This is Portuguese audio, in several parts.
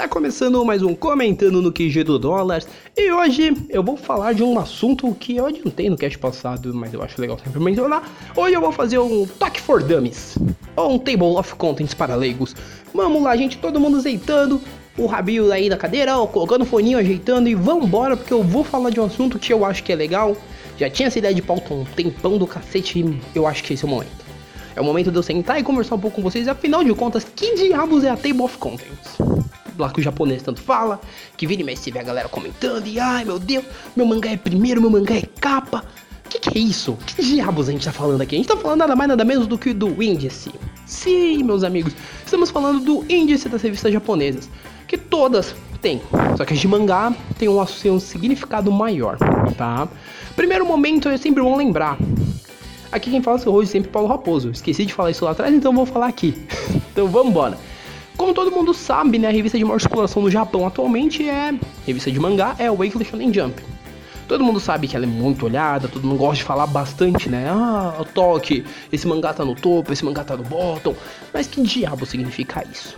Está começando mais um Comentando no QG do Dólar e hoje eu vou falar de um assunto que eu adiantei no cast passado, mas eu acho legal sempre mencionar. Hoje eu vou fazer um Talk for Dummies, ou um Table of Contents para leigos. Vamos lá, gente, todo mundo azeitando, o rabinho aí na cadeira, ó, colocando o foninho, ajeitando e vambora, porque eu vou falar de um assunto que eu acho que é legal. Já tinha essa ideia de pauta um tempão do cacete e eu acho que esse é o momento. É o momento de eu sentar e conversar um pouco com vocês, afinal de contas, que diabos é a Table of Contents? Lá que o japonês tanto fala, que vira e mexe você vê a galera comentando, e ai meu Deus, meu mangá é primeiro, meu mangá é capa. Que que é isso? Que diabos a gente tá falando aqui? A gente tá falando nada mais nada menos do que do índice. Sim, meus amigos, estamos falando do índice das revistas japonesas, que todas têm, só que as de mangá tem um, um significado maior, tá? Primeiro momento é sempre bom lembrar. Aqui quem fala hoje sempre Paulo Raposo. Esqueci de falar isso lá atrás, então vou falar aqui. então vamos embora. Como todo mundo sabe, né, a revista de maior circulação no Japão atualmente é revista de mangá, é a Weekly Shonen Jump. Todo mundo sabe que ela é muito olhada, todo mundo gosta de falar bastante, né? Ah, o toque, esse mangá tá no topo, esse mangá tá no bottom. Mas que diabo significa isso?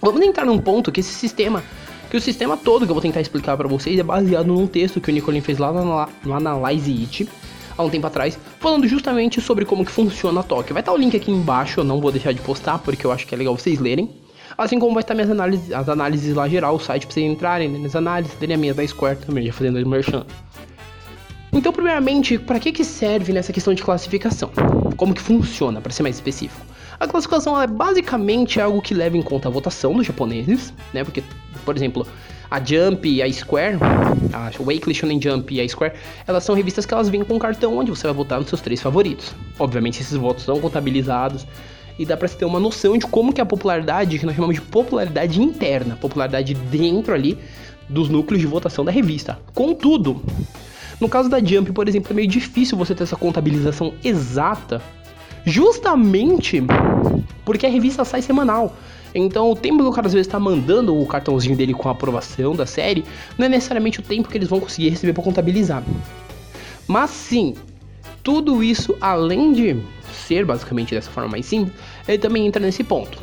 Vamos entrar num ponto que esse sistema, que o sistema todo que eu vou tentar explicar para vocês é baseado num texto que o Nicolin fez lá na, no Analyze It, há um tempo atrás, falando justamente sobre como que funciona a Toque. Vai estar o link aqui embaixo, eu não vou deixar de postar, porque eu acho que é legal vocês lerem. Assim como vai estar minhas análises, as análises lá geral, o site pra vocês entrarem né, nas análises, terem a minha da Square também, já fazendo merchan. Então, primeiramente, para que que serve nessa questão de classificação? Como que funciona, para ser mais específico? A classificação é basicamente algo que leva em conta a votação dos japoneses, né? Porque, por exemplo, a Jump e a Square, a Weekly Shonen Jump e a Square, elas são revistas que elas vêm com um cartão onde você vai votar nos seus três favoritos. Obviamente esses votos são contabilizados e dá para você ter uma noção de como que é a popularidade, que nós chamamos de popularidade interna, popularidade dentro ali dos núcleos de votação da revista. Contudo, no caso da Jump, por exemplo, é meio difícil você ter essa contabilização exata, justamente porque a revista sai semanal. Então, o tempo que o cara às vezes está mandando o cartãozinho dele com a aprovação da série não é necessariamente o tempo que eles vão conseguir receber para contabilizar. Mas sim, tudo isso além de ser basicamente dessa forma mais simples, ele também entra nesse ponto.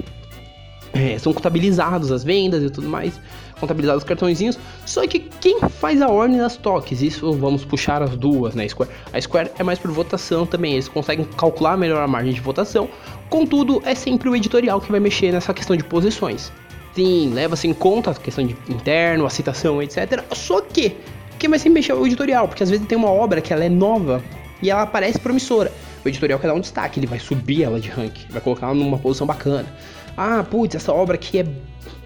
É, são contabilizados as vendas e tudo mais, contabilizados os cartõezinhos. Só que quem faz a ordem das toques? Isso vamos puxar as duas, né? Square. A Square é mais por votação também, eles conseguem calcular melhor a margem de votação. Contudo, é sempre o editorial que vai mexer nessa questão de posições. Sim, leva-se em conta a questão de interno, a citação, etc. Só que quem vai sempre mexer é o editorial, porque às vezes tem uma obra que ela é nova e ela parece promissora. O editorial quer dar um destaque, ele vai subir ela de rank, vai colocar ela numa posição bacana. Ah, putz, essa obra aqui é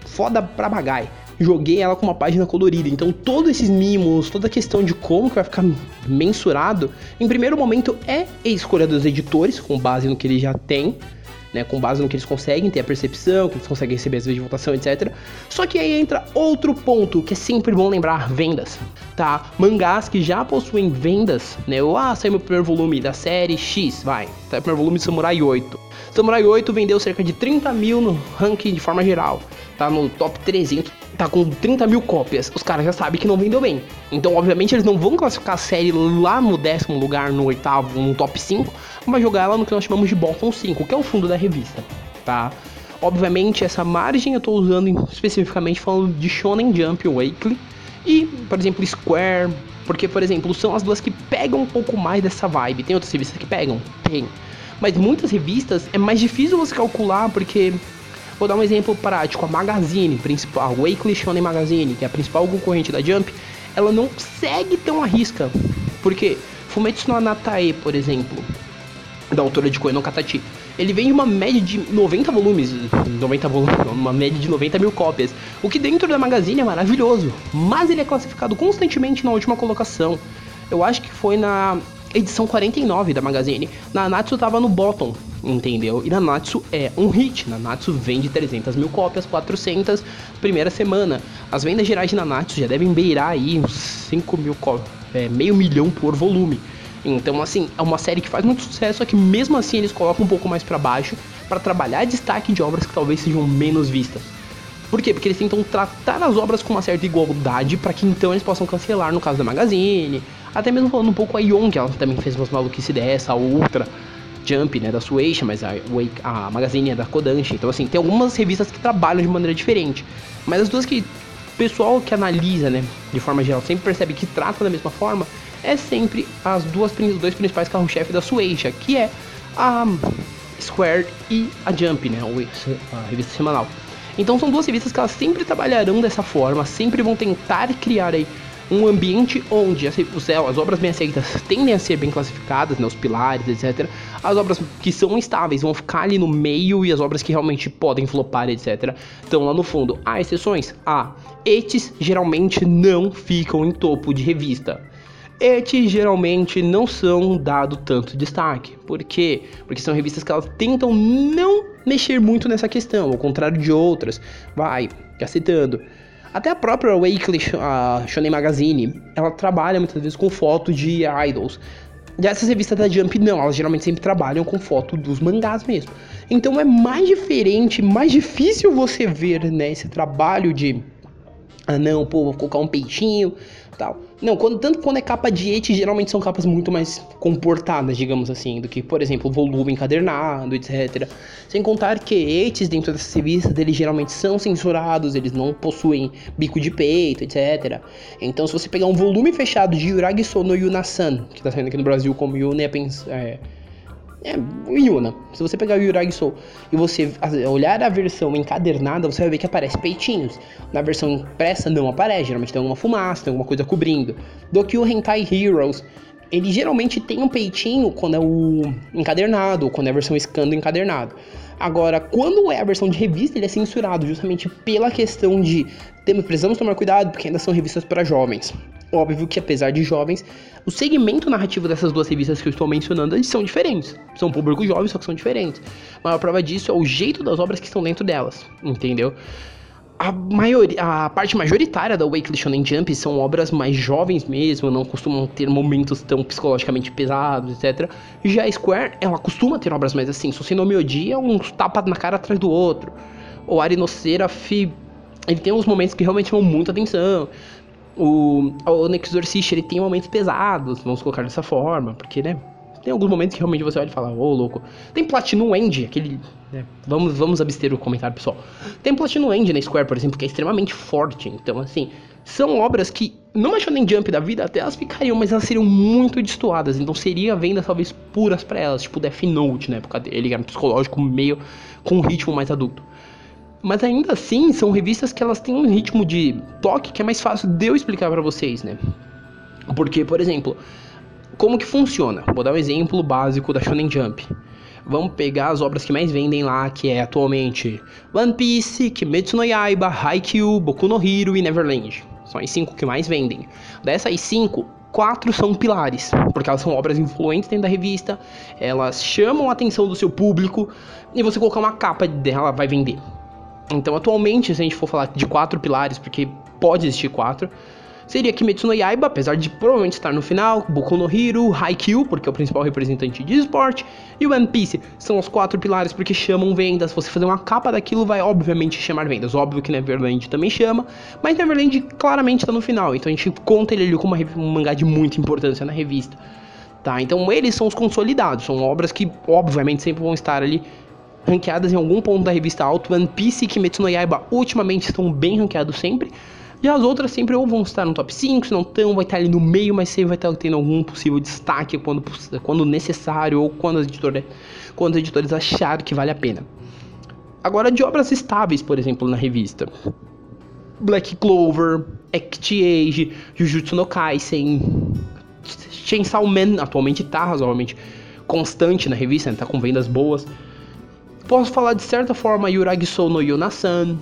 foda pra bagai. Joguei ela com uma página colorida. Então, todos esses mimos, toda a questão de como que vai ficar mensurado, em primeiro momento é escolha dos editores, com base no que eles já têm né, com base no que eles conseguem ter a percepção, que eles conseguem receber as vezes de votação, etc. Só que aí entra outro ponto que é sempre bom lembrar: vendas, tá? Mangás que já possuem vendas, né? Ah, saiu meu primeiro volume da série X, vai, tá? Primeiro volume de Samurai 8. Samurai 8 vendeu cerca de 30 mil no ranking de forma geral, tá no top 300, tá com 30 mil cópias. Os caras já sabem que não vendeu bem. Então, obviamente, eles não vão classificar a série lá no décimo lugar, no oitavo, no top 5, mas jogar ela no que nós chamamos de bottom 5, que é o fundo da revista, tá? Obviamente, essa margem eu tô usando especificamente falando de Shonen Jump Weekly e, por exemplo, Square, porque, por exemplo, são as duas que pegam um pouco mais dessa vibe. Tem outras revistas que pegam? Tem. Mas muitas revistas é mais difícil você calcular porque Vou dar um exemplo prático, a Magazine, principal, a Weekly Shonen Magazine, que é a principal concorrente da Jump, ela não segue tão a risca. Porque Fumetsu no Anatae, por exemplo, da autora de Koe no Katachi, ele vem de uma média de 90 volumes, 90 volumes, uma média de 90 mil cópias, o que dentro da Magazine é maravilhoso, mas ele é classificado constantemente na última colocação. Eu acho que foi na edição 49 da Magazine. Nanatsu tava no bottom, entendeu? E Nanatsu é um hit. Nanatsu vende 300 mil cópias, 400 primeira semana. As vendas gerais de Nanatsu já devem beirar aí uns 5 mil é, meio milhão por volume. Então, assim, é uma série que faz muito sucesso, só que mesmo assim eles colocam um pouco mais para baixo para trabalhar destaque de obras que talvez sejam menos vistas. Por quê? Porque eles tentam tratar as obras com uma certa igualdade para que então eles possam cancelar no caso da Magazine, até mesmo falando um pouco a Young, ela também fez umas maluquices dessa, a outra. Jump, né, da Shueisha, mas a, a Magazine é da Kodansha. Então, assim, tem algumas revistas que trabalham de maneira diferente. Mas as duas que o pessoal que analisa, né, de forma geral, sempre percebe que tratam da mesma forma, é sempre as duas dois principais carro-chefe da Shueisha, que é a Square e a Jump, né, a revista semanal. Então são duas revistas que elas sempre trabalharão dessa forma, sempre vão tentar criar aí um ambiente onde as, as obras bem aceitas tendem a ser bem classificadas, né, os pilares, etc. As obras que são instáveis vão ficar ali no meio e as obras que realmente podem flopar, etc. estão lá no fundo. Há exceções? Há. Estes geralmente não ficam em topo de revista. Estes geralmente não são dado tanto destaque. Por quê? Porque são revistas que elas tentam não mexer muito nessa questão, ao contrário de outras. Vai, cacetando. Até a própria Weekly a Shonen Magazine, ela trabalha muitas vezes com fotos de idols. E essas revistas da Jump não, elas geralmente sempre trabalham com foto dos mangás mesmo. Então é mais diferente, mais difícil você ver né, esse trabalho de ah não, pô, vou colocar um peitinho, tal. Não, quando, tanto quando é capa de et, geralmente são capas muito mais comportadas, digamos assim, do que, por exemplo, volume encadernado, etc. Sem contar que etes dentro dessas revistas, eles geralmente são censurados, eles não possuem bico de peito, etc. Então, se você pegar um volume fechado de Yuragi Sono Yunasan, que tá saindo aqui no Brasil como Yune é, é Yuna. Se você pegar o Yuragi Soul e você olhar a versão encadernada, você vai ver que aparece peitinhos. Na versão impressa não aparece, geralmente tem alguma fumaça, tem alguma coisa cobrindo. Do que o Hentai Heroes, ele geralmente tem um peitinho quando é o encadernado, ou quando é a versão scan do encadernado. Agora, quando é a versão de revista, ele é censurado justamente pela questão de temos, precisamos tomar cuidado porque ainda são revistas para jovens. Óbvio que apesar de jovens, o segmento narrativo dessas duas revistas que eu estou mencionando, eles são diferentes. São públicos jovens, só que são diferentes. A prova disso é o jeito das obras que estão dentro delas, entendeu? A, maioria, a parte majoritária da Weekly Shonen Jump são obras mais jovens mesmo, não costumam ter momentos tão psicologicamente pesados, etc. Já a Square, ela costuma ter obras mais assim, se você não me odia, uns tapas na cara atrás do outro. O Arinocera, ele tem uns momentos que realmente chamam muita atenção. O, o Exorcist, ele tem momentos pesados, vamos colocar dessa forma, porque, né, tem alguns momentos que realmente você olha e fala, ô oh, louco. Tem Platinum End, aquele. Né, vamos, vamos abster o comentário, pessoal. Tem Platinum End na Square, por exemplo, que é extremamente forte. Então, assim, são obras que, numa Shonen Jump da vida, até elas ficariam, mas elas seriam muito destoadas. Então, seria vendas talvez puras para elas, tipo Death Note na época dele, era um psicológico meio com um ritmo mais adulto. Mas ainda assim, são revistas que elas têm um ritmo de toque que é mais fácil de eu explicar para vocês, né? Porque, por exemplo, como que funciona? Vou dar um exemplo básico da Shonen Jump. Vamos pegar as obras que mais vendem lá, que é atualmente One Piece, Kimetsu no Yaiba, Haikyuu, Boku no Hero e Neverland. São as cinco que mais vendem. Dessas cinco, quatro são pilares, porque elas são obras influentes dentro da revista, elas chamam a atenção do seu público, e você colocar uma capa dela vai vender. Então, atualmente, se a gente for falar de quatro pilares, porque pode existir quatro, seria Kimetsu no Yaiba, apesar de provavelmente estar no final, Boku no Hero, Haikyuu, porque é o principal representante de esporte, e One Piece. São os quatro pilares porque chamam vendas. Se você fazer uma capa daquilo, vai obviamente chamar vendas. Óbvio que Neverland também chama, mas Neverland claramente está no final, então a gente conta ele como um mangá de muita importância na revista. Tá, então eles são os consolidados, são obras que obviamente sempre vão estar ali ranqueadas em algum ponto da revista alto. One Piece e Kimetsu no Yaiba ultimamente estão bem ranqueados sempre. E as outras sempre ou vão estar no top 5, se não estão, vai estar ali no meio, mas sempre vai estar tendo algum possível destaque quando, quando necessário ou quando as, editoras, quando os editores acharem que vale a pena. Agora, de obras estáveis, por exemplo, na revista. Black Clover, Act Age, Jujutsu no Kaisen, Chainsaw Man atualmente está razoavelmente constante na revista, está né? com vendas boas. Posso falar de certa forma Yuragi Sou no Yonasan.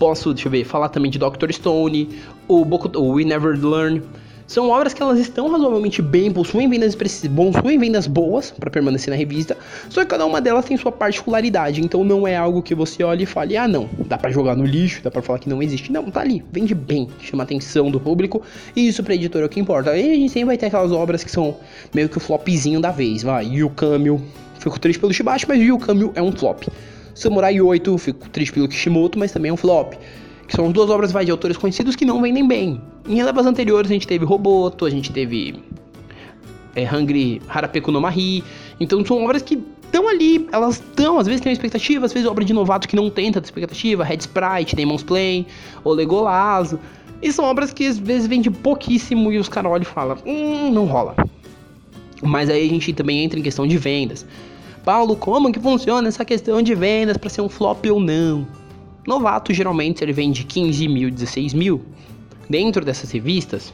Posso, deixa eu ver, falar também de Doctor Stone, o, Boku, o We Never Learn. São obras que elas estão razoavelmente bem, possuem vendas, possuem vendas boas para permanecer na revista, só que cada uma delas tem sua particularidade, então não é algo que você olhe e fale, ah não, dá para jogar no lixo, dá para falar que não existe. Não, tá ali, vende bem, chama a atenção do público, e isso pra editora é o que importa. E a gente sempre vai ter aquelas obras que são meio que o flopzinho da vez, vai, Yukami, Fico triste pelo Shibashi, mas Ryukami é um flop. Samurai 8, fico triste pelo Kishimoto, mas também é um flop. Que são duas obras de autores conhecidos que não vendem bem. Em levas anteriores a gente teve Roboto, a gente teve é, Hungry Harapeku no Mahi. Então são obras que estão ali, elas estão, às vezes tem uma expectativa, às vezes obra de novato que não tem tanta expectativa, Red Sprite, Demon's Play, O Legolazo. E são obras que às vezes vende pouquíssimo e os caras olham e falam, hum, não rola. Mas aí a gente também entra em questão de vendas. Paulo, como que funciona essa questão de vendas para ser um flop ou não? Novato geralmente ele vende 15 mil, 16 mil. Dentro dessas revistas,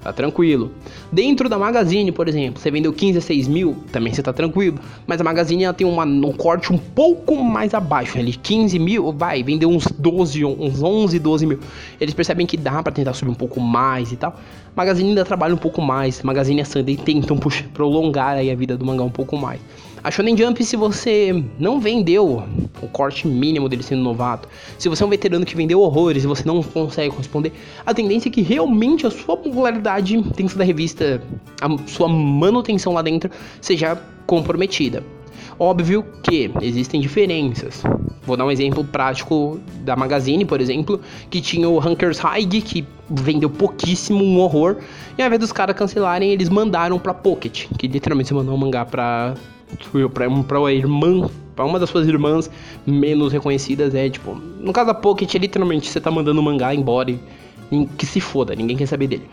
tá tranquilo. Dentro da Magazine, por exemplo, você vendeu 15 a 6 mil, também você tá tranquilo. Mas a Magazine ela tem uma, um corte um pouco mais abaixo, ali 15 mil, vai, vendeu uns 12, uns 11, 12 mil. Eles percebem que dá para tentar subir um pouco mais e tal. Magazine ainda trabalha um pouco mais, Magazine e a Sunday tentam puxar, prolongar aí a vida do mangá um pouco mais. A Shonen Jump, se você não vendeu o corte mínimo dele sendo novato, se você é um veterano que vendeu horrores e você não consegue corresponder, a tendência é que realmente a sua popularidade dentro da revista, a sua manutenção lá dentro, seja comprometida. Óbvio que existem diferenças. Vou dar um exemplo prático da Magazine, por exemplo, que tinha o Hunkers High, que vendeu pouquíssimo, um horror. E ao invés dos caras cancelarem, eles mandaram pra Pocket, que literalmente mandou um mangá pra pra uma irmã, pra uma das suas irmãs menos reconhecidas, é tipo. No caso da Pocket, literalmente você tá mandando o mangá embora e, que se foda, ninguém quer saber dele.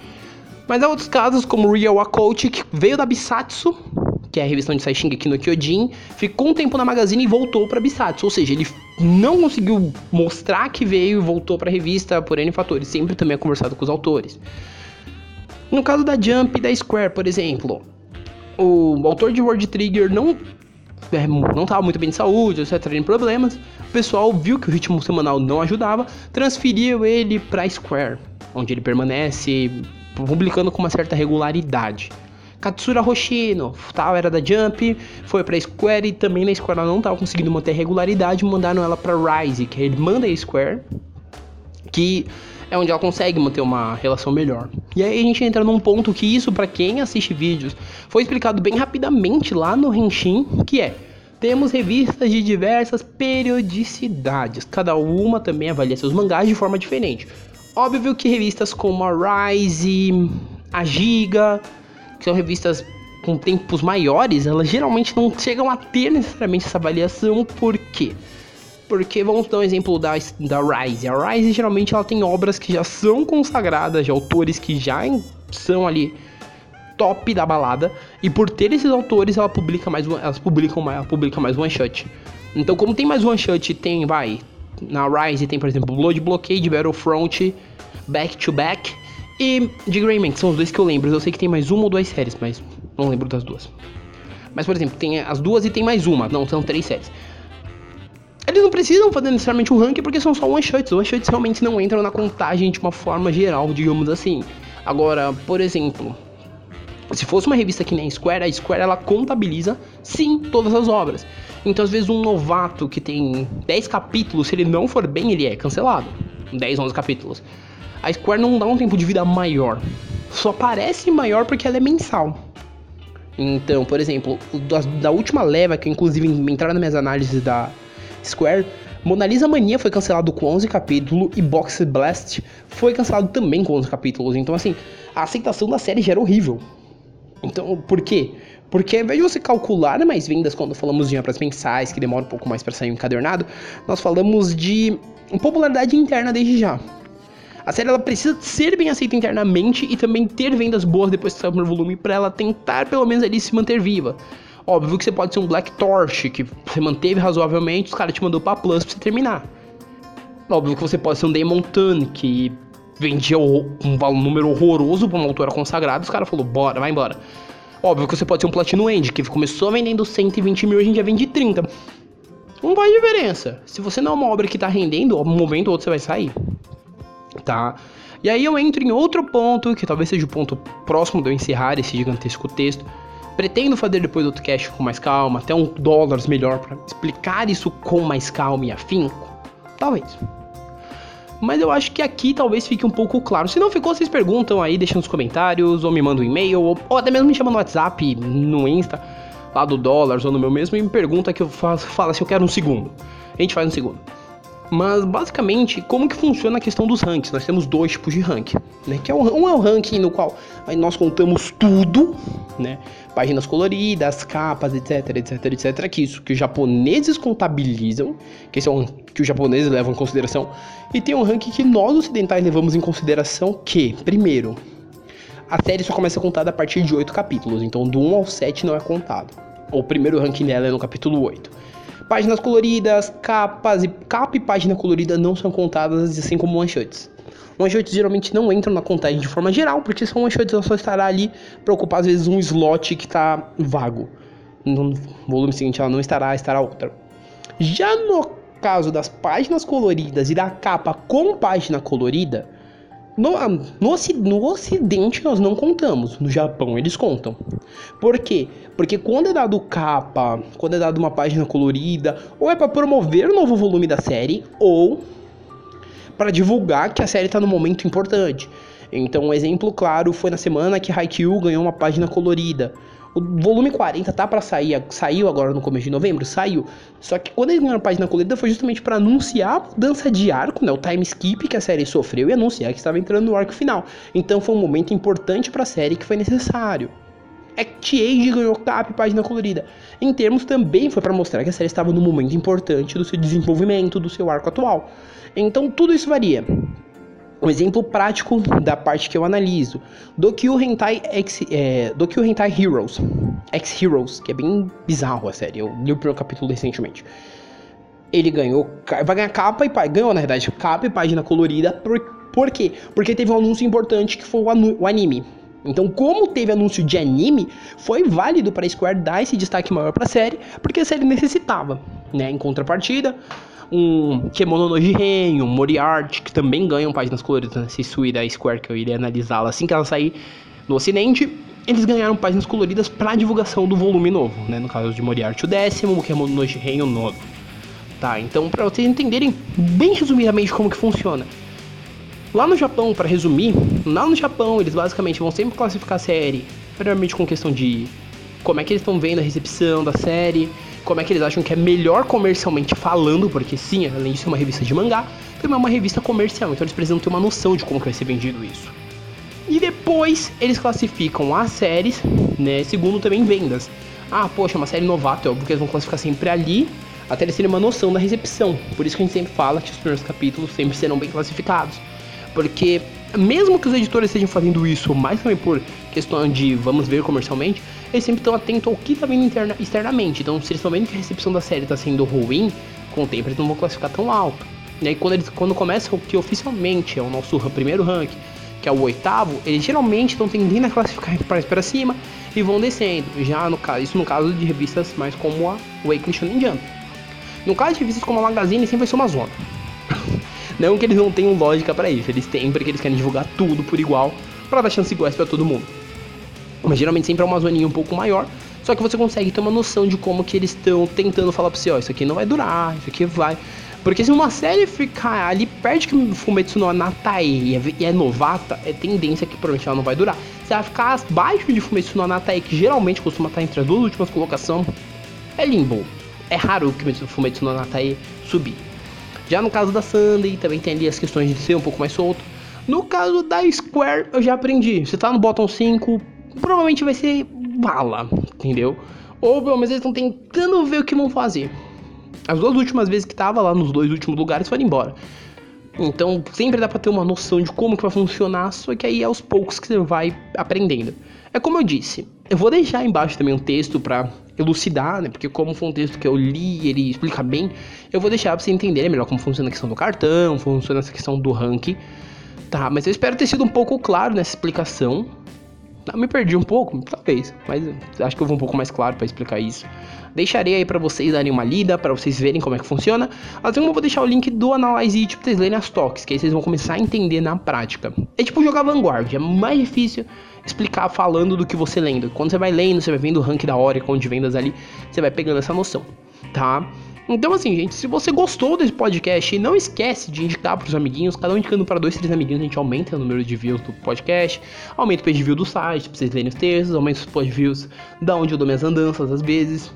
Mas há outros casos, como Real Akouchi, que veio da Bisatsu, que é a revista onde sai Shingeki no Kyojin, ficou um tempo na Magazine e voltou pra Bisatsu. Ou seja, ele não conseguiu mostrar que veio e voltou pra revista por N fatores. Sempre também é conversado com os autores. No caso da Jump e da Square, por exemplo, o autor de World Trigger não é, não estava muito bem de saúde, etc, tendo problemas. O pessoal viu que o ritmo semanal não ajudava, transferiu ele para Square, onde ele permanece publicando com uma certa regularidade. Katsura Hoshino, tal, era da Jump, foi pra Square e também na Square ela não estava conseguindo manter regularidade, mandaram ela pra Rise, que ele manda a Square, que é onde ela consegue manter uma relação melhor. E aí a gente entra num ponto que isso, para quem assiste vídeos, foi explicado bem rapidamente lá no Henshin, que é temos revistas de diversas periodicidades, cada uma também avalia seus mangás de forma diferente. Óbvio que revistas como a Rise, a Giga, que são revistas com tempos maiores, elas geralmente não chegam a ter necessariamente essa avaliação, por quê? Porque vamos dar um exemplo da, da Rise. A Rise geralmente ela tem obras que já são consagradas, de autores que já são ali top da balada. E por ter esses autores, ela publica mais, elas publicam mais, ela publica mais one shot. Então, como tem mais one shot, tem, vai, na Rise tem, por exemplo, Blood Blockade, Battlefront, Back to Back e The Greyman, que são os dois que eu lembro. Eu sei que tem mais uma ou duas séries, mas não lembro das duas. Mas, por exemplo, tem as duas e tem mais uma. Não, são três séries. Eles não precisam fazer necessariamente um ranking porque são só one-shots. One-shots realmente não entram na contagem de uma forma geral, digamos assim. Agora, por exemplo, se fosse uma revista que nem a Square, a Square ela contabiliza sim todas as obras. Então, às vezes, um novato que tem 10 capítulos, se ele não for bem, ele é cancelado. 10, 11 capítulos. A Square não dá um tempo de vida maior. Só parece maior porque ela é mensal. Então, por exemplo, da, da última leva, que inclusive entraram nas minhas análises da, Square, Mona Lisa Mania foi cancelado com 11 capítulos e Box Blast foi cancelado também com 11 capítulos. Então, assim, a aceitação da série já era horrível. Então, por quê? Porque ao invés de você calcular mais vendas quando falamos de obras mensais, que demora um pouco mais para sair encadernado, nós falamos de popularidade interna desde já. A série ela precisa ser bem aceita internamente e também ter vendas boas depois que sair o primeiro volume para ela tentar pelo menos ali se manter viva. Óbvio que você pode ser um Black Torch, que você manteve razoavelmente, os caras te mandou pra Plus pra você terminar. Óbvio que você pode ser um Damon Tun, que vendia um número horroroso pra uma autora consagrada, os caras falaram, bora, vai embora. Óbvio que você pode ser um Platinum End, que começou vendendo 120 mil e a gente já vende 30. Não faz diferença. Se você não é uma obra que tá rendendo, um momento ou outro você vai sair. Tá? E aí eu entro em outro ponto, que talvez seja o ponto próximo de eu encerrar esse gigantesco texto, Pretendo fazer depois outro cast com mais calma, até um dólares melhor para explicar isso com mais calma e afinco. Talvez. Mas eu acho que aqui talvez fique um pouco claro. Se não ficou, vocês perguntam aí, deixam nos comentários, ou me mandam um e-mail, ou, ou, até mesmo me chamam no WhatsApp, no Insta, lá do dólares ou no meu mesmo, e me pergunta que eu faço, fala se eu quero um segundo. A gente faz um segundo. Mas basicamente, como que funciona a questão dos rankings? Nós temos dois tipos de ranking, né? Que é um, um é o ranking no qual nós contamos tudo, né? Páginas coloridas, capas, etc, etc, etc, que isso que os japoneses contabilizam, que um que os japoneses levam em consideração, e tem um ranking que nós ocidentais levamos em consideração que, primeiro, a série só começa a contar a partir de 8 capítulos, então do 1 ao 7 não é contado. O primeiro ranking dela é no capítulo 8. Páginas coloridas, capas e capa e página colorida não são contadas assim como one-shots. One-shots geralmente não entram na contagem de forma geral, porque são one-shots só estará ali para ocupar às vezes um slot que está vago. No volume seguinte ela não estará, estará outra. Já no caso das páginas coloridas e da capa com página colorida, no, no, no, Ocidente nós não contamos, no Japão eles contam. Por quê? Porque quando é dado capa, quando é dado uma página colorida, ou é para promover o novo volume da série, ou para divulgar que a série está no momento importante. Então, um exemplo claro foi na semana que Haikyuu ganhou uma página colorida. O volume 40 tá para sair, saiu agora no começo de novembro, saiu. Só que quando eles ganharam a página colorida foi justamente para anunciar a mudança de arco, né, o time skip que a série sofreu e anunciar que estava entrando no arco final. Então foi um momento importante para a série que foi necessário. Act Age ganhou cap página colorida. Em termos também foi para mostrar que a série estava no momento importante do seu desenvolvimento, do seu arco atual. Então tudo isso varia. Um exemplo prático da parte que eu analiso. Dokyo Hentai X, é, Dokyo Hentai Heroes. X Heroes, que é bem bizarro a série. Eu li o primeiro capítulo recentemente. Ele ganhou. Vai ganhar capa e. Ganhou, na verdade, capa e página colorida. Por, por quê? Porque teve um anúncio importante que foi o, o anime. Então, como teve anúncio de anime, foi válido para a Square dar esse destaque maior para a série, porque a série necessitava, né? Em contrapartida, um Kemono no Jiren, um Moriarty, que também ganham páginas coloridas nesse Sui da Square, que eu iria analisá-la assim que ela sair no ocidente. Eles ganharam páginas coloridas para divulgação do volume novo, né? No caso de Moriarty o décimo, o Kemono no Jiren o nono. Tá, então para vocês entenderem bem resumidamente como que funciona. Lá no Japão, para resumir, lá no Japão eles basicamente vão sempre classificar a série, primeiramente com questão de como é que eles estão vendo a recepção da série, como é que eles acham que é melhor comercialmente falando, porque sim, além de ser uma revista de mangá, também é uma revista comercial, então eles precisam ter uma noção de como vai ser vendido isso. E depois eles classificam as séries, né, segundo também vendas. Ah, poxa, uma série novata, é óbvio que eles vão classificar sempre ali, até eles terem uma noção da recepção. Por isso que a gente sempre fala que os primeiros capítulos sempre serão bem classificados. Porque mesmo que os editores estejam fazendo isso mais também por questão de vamos ver comercialmente, eles sempre estão atentos ao que está vindo interna, externamente. Então, se eles estão vendo que a recepção da série está sendo ruim, com o tempo eles não vão classificar tão alto. E aí, quando, eles, quando começa o que oficialmente é o nosso primeiro rank, que é o oitavo, eles geralmente estão tendendo a classificar mais para cima e vão descendo. Já no caso, isso no caso de revistas mais como a Weekly Shonen Jump. No caso de revistas como a Magazine, sempre vai ser uma zona. Não que eles não tenham lógica para isso, eles têm porque eles querem divulgar tudo por igual para dar chance iguais para todo mundo. Mas geralmente sempre é uma zoninha um pouco maior. Só que você consegue ter uma noção de como que eles estão tentando falar pra você, ó, isso aqui não vai durar, isso aqui vai. Porque se uma série ficar ali perto que Fumetsu no Anatai e é, e é novata, é tendência que provavelmente ela não vai durar. Se ela ficar abaixo de Fumetsu no Anatai, que geralmente costuma estar entre as duas últimas colocações, é limbo. É raro que Fumetsu no Anatai subir. Já no caso da Sunday, também tem ali as questões de ser um pouco mais solto. No caso da Square, eu já aprendi. Você tá no bottom 5, provavelmente vai ser bala, entendeu? Ou pelo menos eles estão tentando ver o que vão fazer. As duas últimas vezes que tava lá nos dois últimos lugares foram embora. Então sempre dá pra ter uma noção de como que vai funcionar, só que aí é aos poucos que você vai aprendendo. É como eu disse, eu vou deixar embaixo também um texto para elucidar, né? Porque como foi um texto que eu li, ele explica bem, eu vou deixar pra você entender melhor como funciona a questão do cartão, funciona essa questão do ranking. Tá, mas eu espero ter sido um pouco claro nessa explicação. Ah, me perdi um pouco, talvez, mas acho que eu vou um pouco mais claro para explicar isso. Deixarei aí para vocês darem uma lida, para vocês verem como é que funciona. Assim como eu vou deixar o link do Analyze It pra vocês lerem as toques, que aí vocês vão começar a entender na prática. É tipo jogar Vanguard, é mais difícil explicar falando do que você lendo. Quando você vai lendo, você vai vendo o rank da Oracle de vendas ali, você vai pegando essa noção, tá? Então, assim, gente, se você gostou desse podcast, não esquece de indicar para os amiguinhos. Cada um indicando para dois, três amiguinhos, a gente aumenta o número de views do podcast, aumenta o page view do site, para vocês lerem os textos, aumenta os page views da onde eu dou minhas andanças às vezes.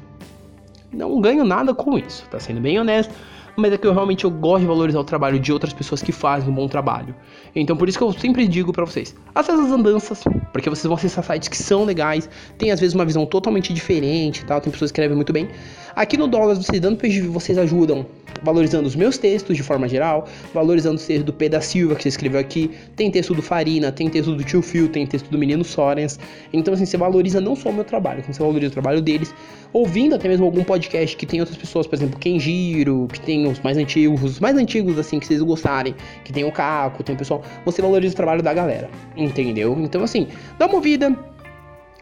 Não ganho nada com isso, tá sendo bem honesto. Mas é que eu realmente eu gosto de valorizar o trabalho de outras pessoas que fazem um bom trabalho. Então por isso que eu sempre digo para vocês, acesse as andanças, porque vocês vão acessar sites que são legais, tem às vezes uma visão totalmente diferente, tal, tem pessoas que escrevem muito bem. Aqui no Dólares, vocês dando page vocês ajudam valorizando os meus textos de forma geral, valorizando o texto do P da Silva que você escreveu aqui, tem texto do Farina, tem texto do Tio Phil, tem texto do Menino Sorens. Então assim, você valoriza não só o meu trabalho, como você valoriza o trabalho deles, ouvindo até mesmo algum podcast que tem outras pessoas, por exemplo, Kenjiro, que tem os mais antigos, os mais antigos assim que vocês gostarem, que tem o Caco, tem o pessoal, você valoriza o trabalho da galera, entendeu? Então assim, dá uma ouvida,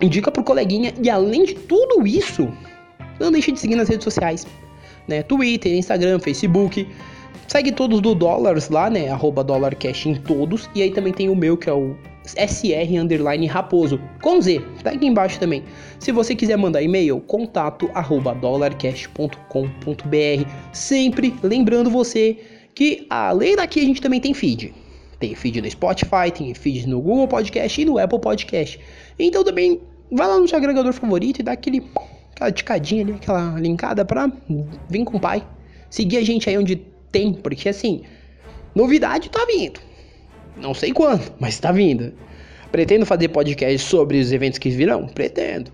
indica pro coleguinha e além de tudo isso, não deixe de seguir nas redes sociais, né? Twitter, Instagram, Facebook. Segue todos do Dólares lá, né? Arroba DólarCash em todos. E aí também tem o meu, que é o SR Underline Raposo, com Z, tá aqui embaixo também. Se você quiser mandar e-mail, contato arroba dollarcash.com.br. Sempre lembrando você que além daqui a gente também tem feed. Tem feed no Spotify, tem feed no Google Podcast e no Apple Podcast. Então também vai lá no seu agregador favorito e dá aquele aquela ticadinha ali, aquela linkada pra vir com o pai. Seguir a gente aí onde tem, porque assim, novidade tá vindo. Não sei quando, mas tá vindo. Pretendo fazer podcast sobre os eventos que virão? Pretendo.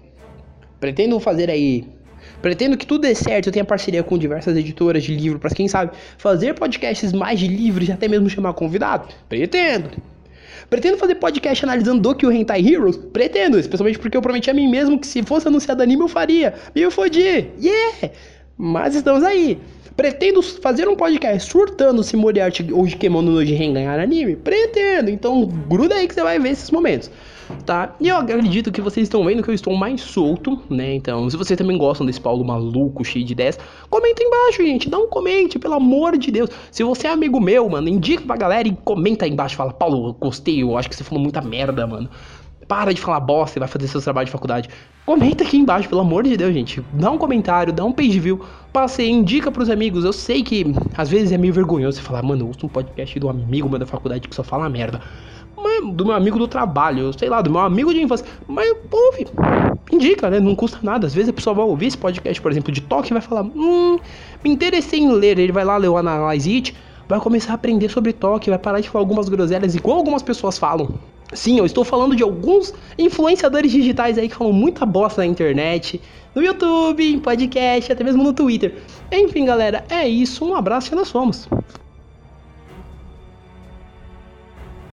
Pretendo fazer aí. Pretendo que tudo dê certo. Eu tenha parceria com diversas editoras de livro, para quem sabe fazer podcasts mais de livros e até mesmo chamar convidado. Pretendo. Pretendo fazer podcast analisando Doki o Hentai Heroes? Pretendo, especialmente porque eu prometi a mim mesmo que se fosse anunciado anime eu faria. E eu fodi. Yeah! Mas estamos aí. Pretendo fazer um podcast surtando se Moriarty ou Kemono no Jiren ganhar anime? Pretendo. Então gruda aí que você vai ver esses momentos tá? E eu acredito que vocês estão vendo que eu estou mais solto, né? Então, se vocês também gostam desse Paulo maluco, cheio de ideias, comenta embaixo, gente. Dá um comente, pelo amor de Deus. Se você é amigo meu, mano, indica pra galera e comenta aí embaixo. Fala, Paulo, eu gostei, eu acho que você falou muita merda, mano. Para de falar bosta e vai fazer seu trabalho de faculdade. Comenta aqui embaixo, pelo amor de Deus, gente. Dá um comentário, dá um page view. Passei, indica pros amigos. Eu sei que às vezes é meio vergonhoso você falar, mano, eu ouço um podcast do amigo meu da faculdade que só fala merda do meu amigo do trabalho, sei lá, do meu amigo de infância. Mas ouve, indica, né? Não custa nada. Às vezes a pessoa vai ouvir esse podcast, por exemplo, de toque e vai falar: Hum, me interessei em ler. Ele vai lá ler o Analyze It, vai começar a aprender sobre toque, vai parar de falar algumas groselhas igual algumas pessoas falam. Sim, eu estou falando de alguns influenciadores digitais aí que falam muita bosta na internet, no YouTube, em podcast, até mesmo no Twitter. Enfim, galera, é isso. Um abraço e nós somos.